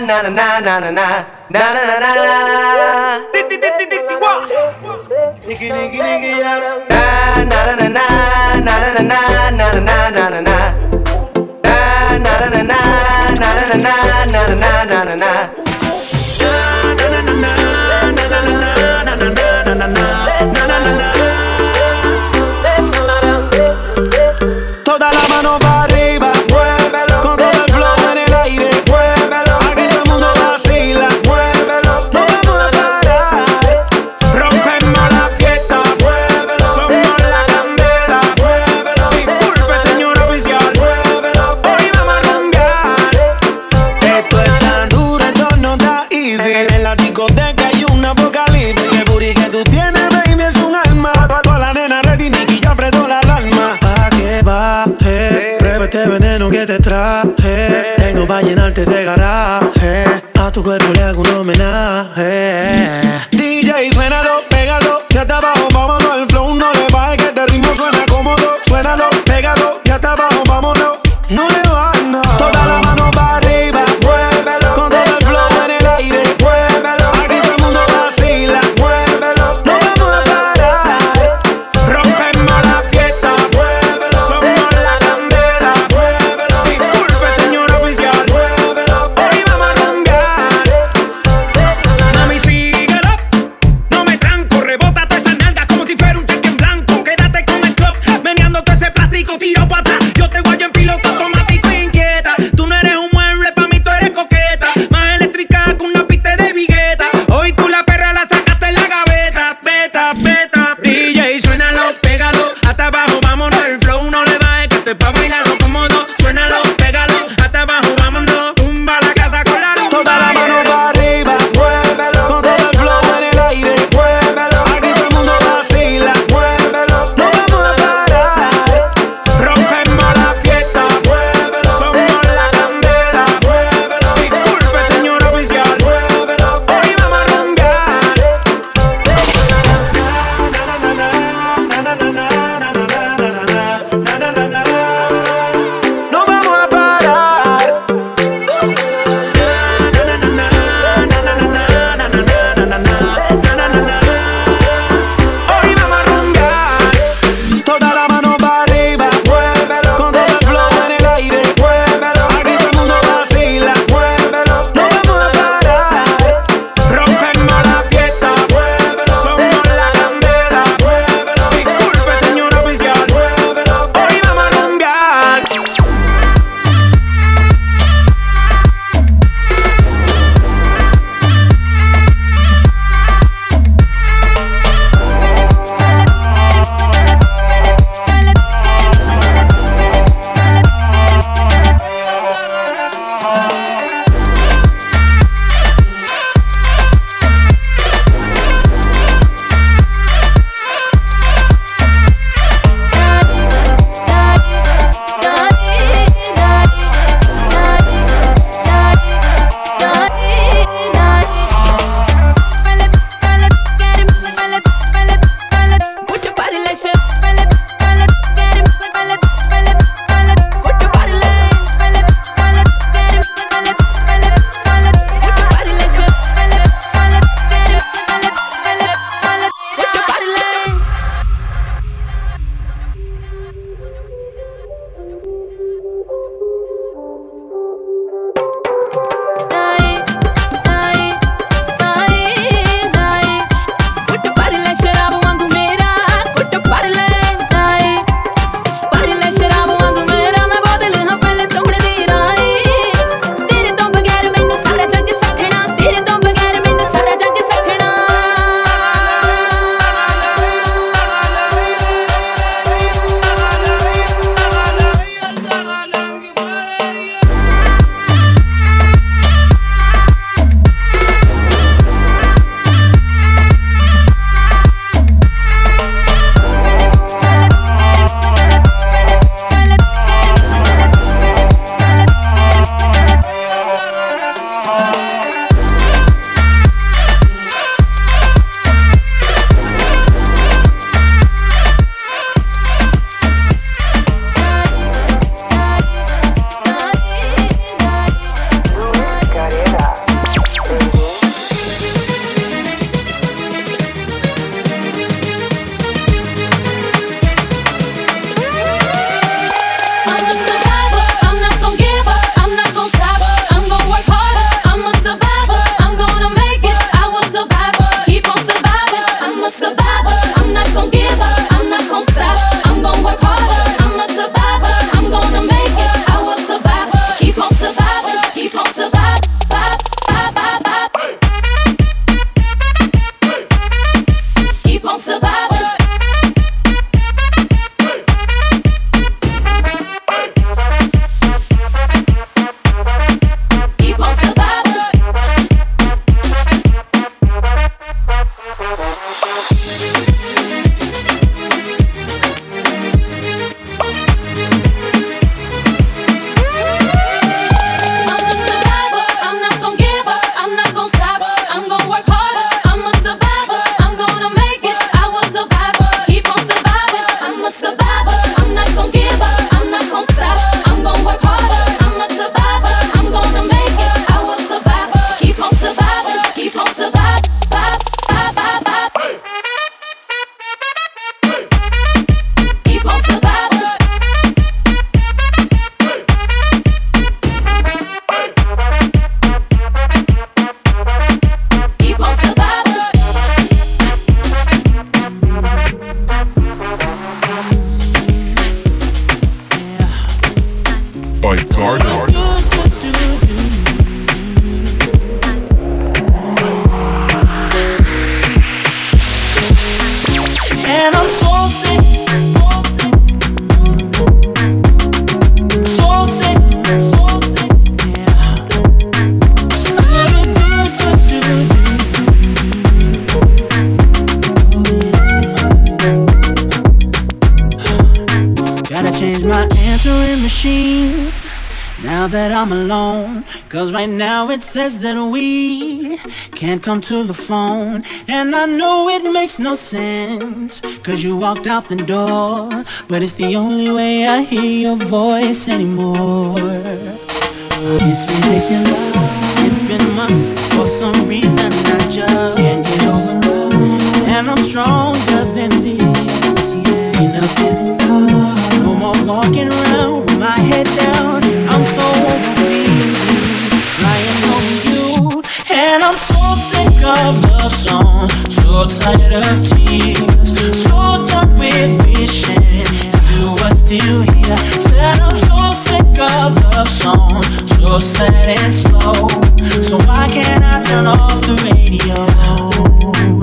na na na na na na na na na na na. Nigga nigga nigga yeah. Na na na na na na na na na na na na na na. Na na na na na na na na na na na na. Yo te guayo en pilota, cause right now it says that we can't come to the phone. And I know it makes no sense, cause you walked out the door. But it's the only way I hear your voice anymore. It's ridiculous, it's been months for some reason I just can't get over. And I'm stronger than this, yeah. Enough is enough, no more walking around of love songs, so tired of tears, so done with wishing you were still here. Said I'm so sick of love songs, so sad and slow. So why can't I turn off the radio?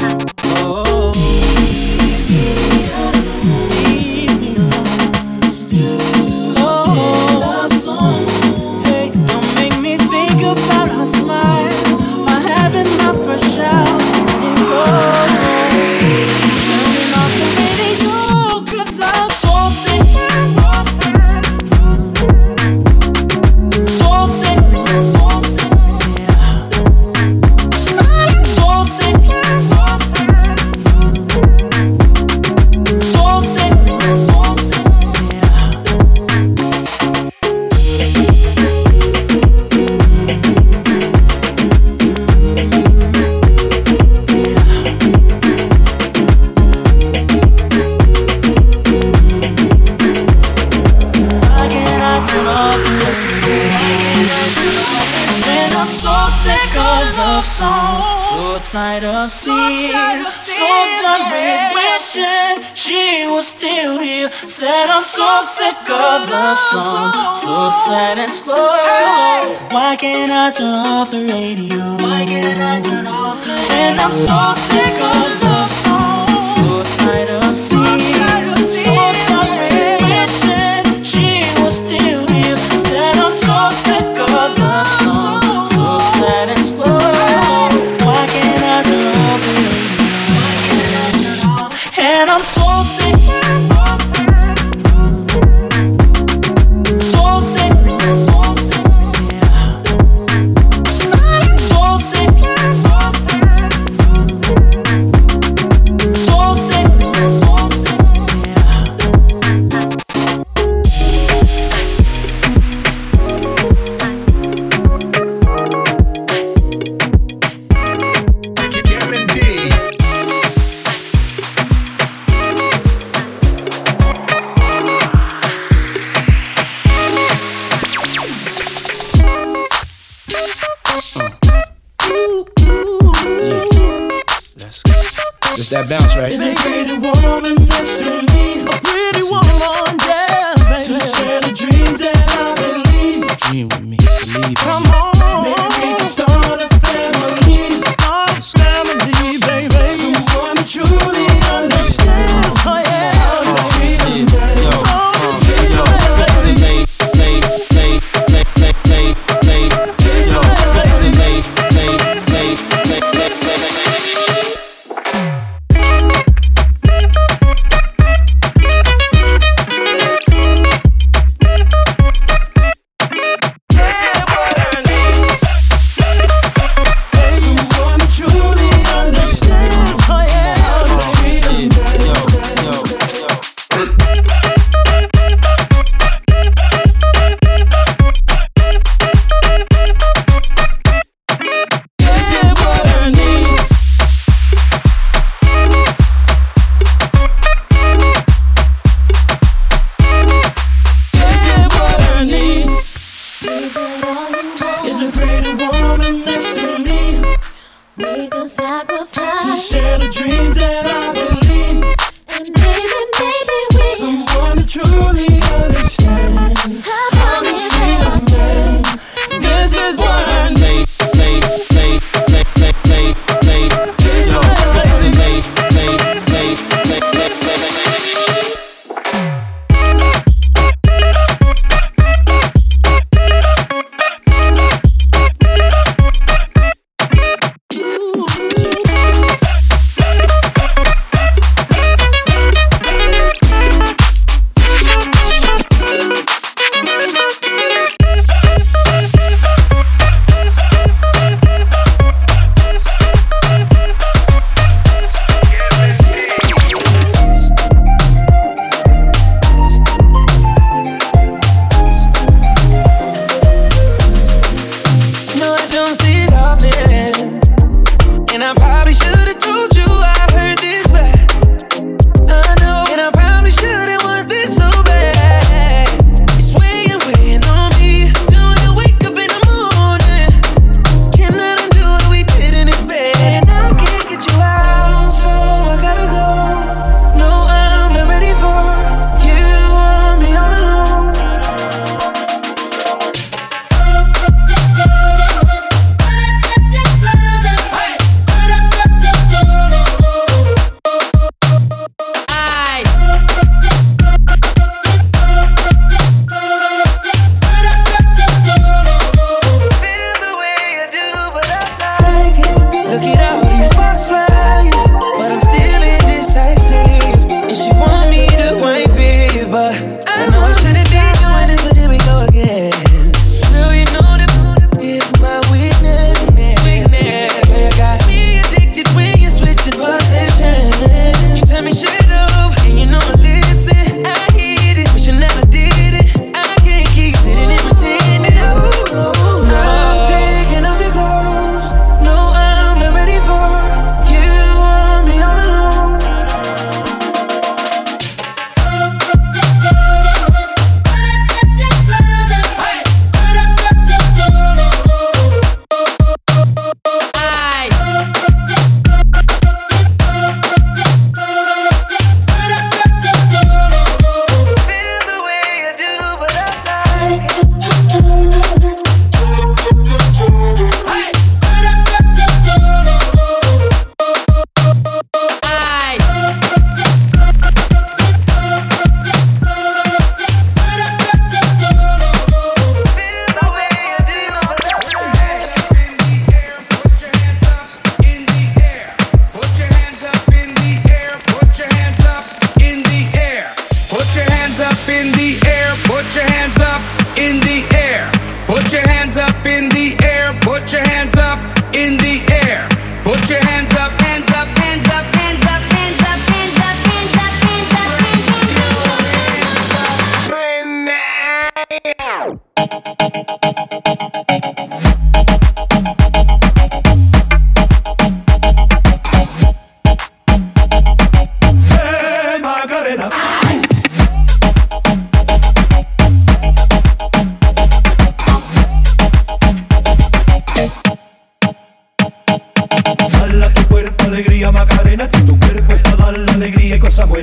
So done with wishing she was still here. Said I'm so sick of love songs, so sad and slow. Why can't I turn off the radio? Why can't I turn off the radio? And I'm so sick of Just that bounce, right? Is a pretty woman next to me? A pretty woman, yeah, baby. To share the dreams that Make a sacrifice to share the dreams that I've been.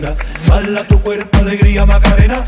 buena. Tu cuerpo, alegría, Macarena.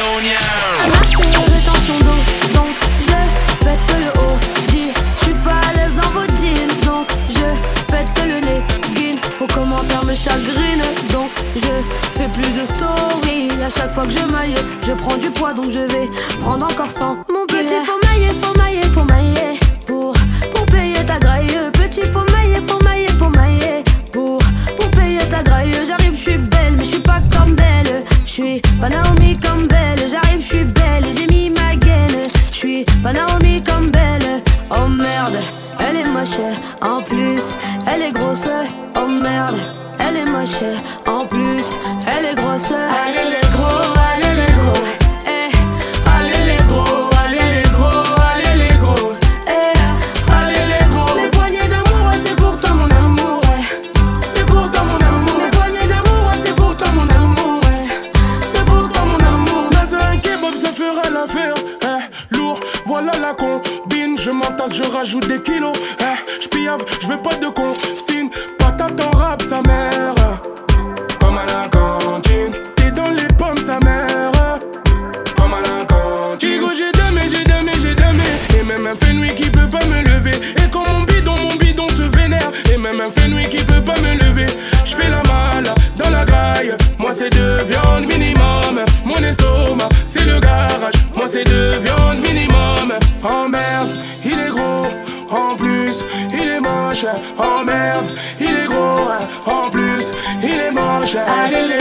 Babylonia Chagrine, donc je fais plus de story. À chaque fois que je maille, je prends du poids, donc je vais prendre encore 100. Mon petit, yeah. faut mailler, faut mailler, faut mailler. Pour, pour payer ta graille, petit, faut mailler, faut mailler, faut mailler. Pour, pour payer ta graille, j'arrive, je suis belle, mais je suis pas comme belle. Je suis pas Naomi. moche, en plus, elle est grosse, oh merde, elle est moche, en plus, elle est grosse, elle est je rajoute des kilos. Eh, j'piave, je veux pas de consigne. Patate en rap, sa mère. Comme à la cantine. T'es dans les pommes, sa mère. Comme à la cantine. Digo, j'ai damé, j'ai damé, j'ai damé. Et même un fenouil qui peut pas me lever. Et quand mon bidon, mon bidon se vénère. Et même un fenouil qui peut pas me lever. J'fais la Oh merde, il est gros, hein. en plus, il est moche. Hein.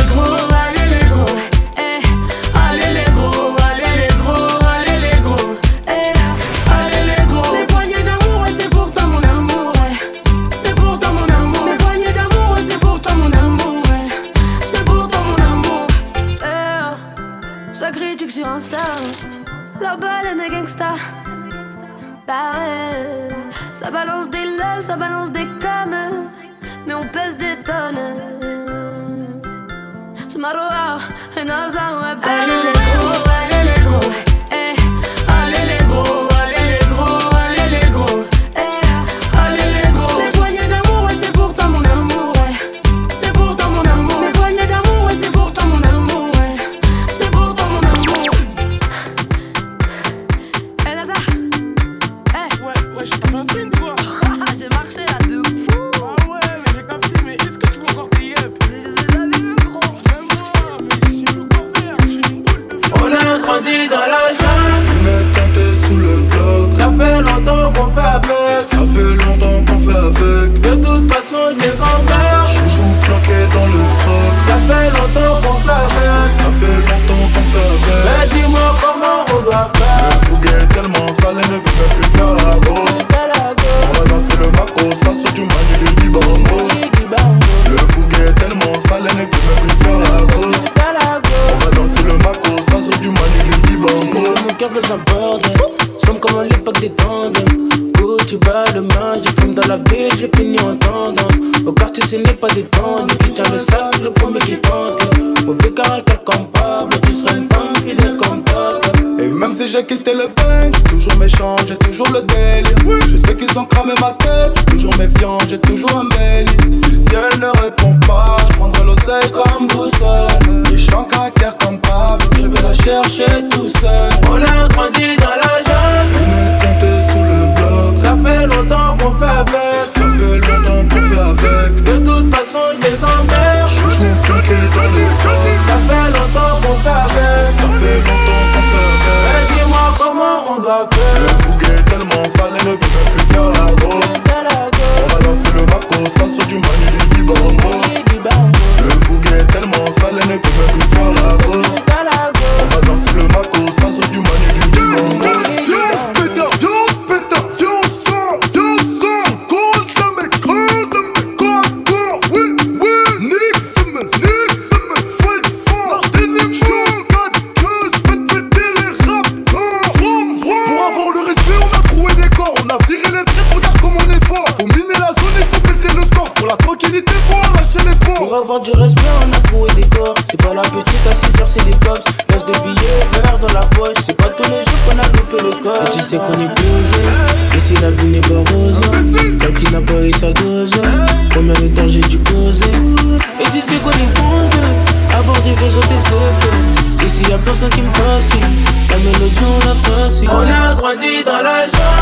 Grandi dans la jungle.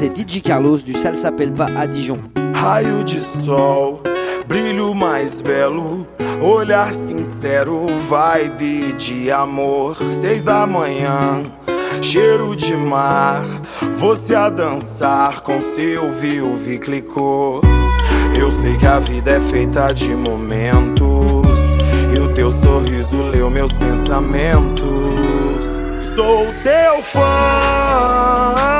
c'est DJ Carlos du Salsa S'appelle Pas à Dijon. Raio de sol, brilho mais belo, olhar sincero, vibe de amor. Seis da manhã, cheiro de mar, você a dançar com seu viúve clicou. Eu sei que a vida é feita de momentos, e o teu sorriso leu meus pensamentos. Sou teu fã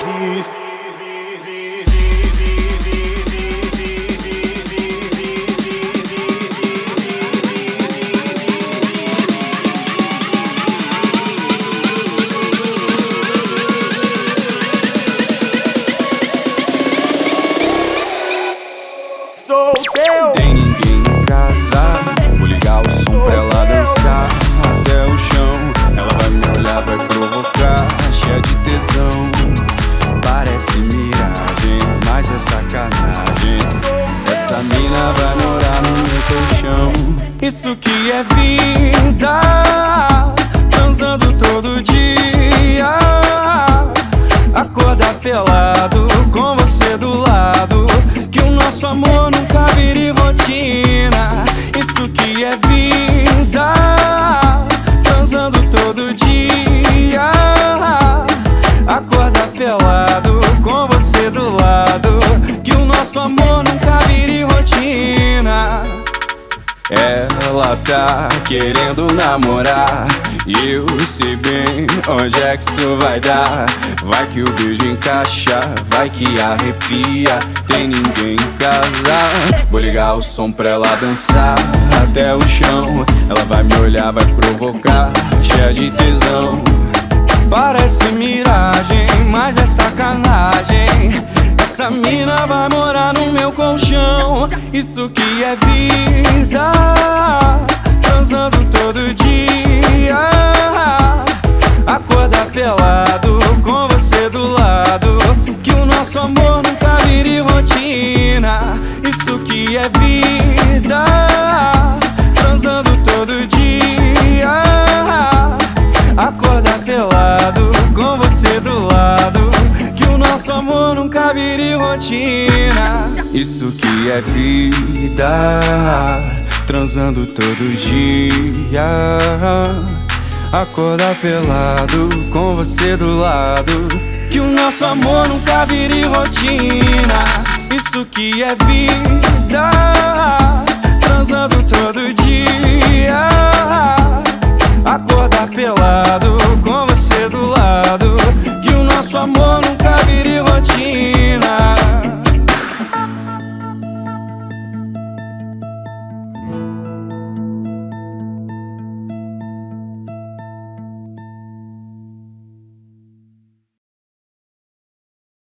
Teu. Tem ninguém em casa, vou ligar o som pra ela dançar até o chão. Ela vai me olhar, vai provocar, cheia de tesão. Parece miragem, mas é sacanagem. Essa mina vai morar no meu colchão. Isso que é vida, transando todo dia. Acordar pelado rotina. Isso que é vida, transando todo dia. Acordar pelado com você do lado. Que o nosso amor nunca vire rotina. Ela tá querendo namorar. E eu sei bem onde é que isso vai dar. Vai que o beijo encaixa, vai que arrepia. Tem ninguém em casa. Vou ligar o som pra ela dançar até o chão. Ela vai me olhar, vai provocar, cheia de tesão. Parece miragem, mas é sacanagem essa mina vai morar no meu colchão. Isso que é vida, transando todo dia. Acordar pelado com você do lado. Que o nosso amor nunca vire rotina. Isso que é vida, transando todo dia. Acordar pelado com você do lado. Nosso amor nunca vire rotina. Isso que é vida, transando todo dia. Acordar pelado com você do lado. Que o nosso amor nunca vire rotina. Isso que é vida, transando todo dia. Acordar pelado com você do lado. Que o nosso amor rotina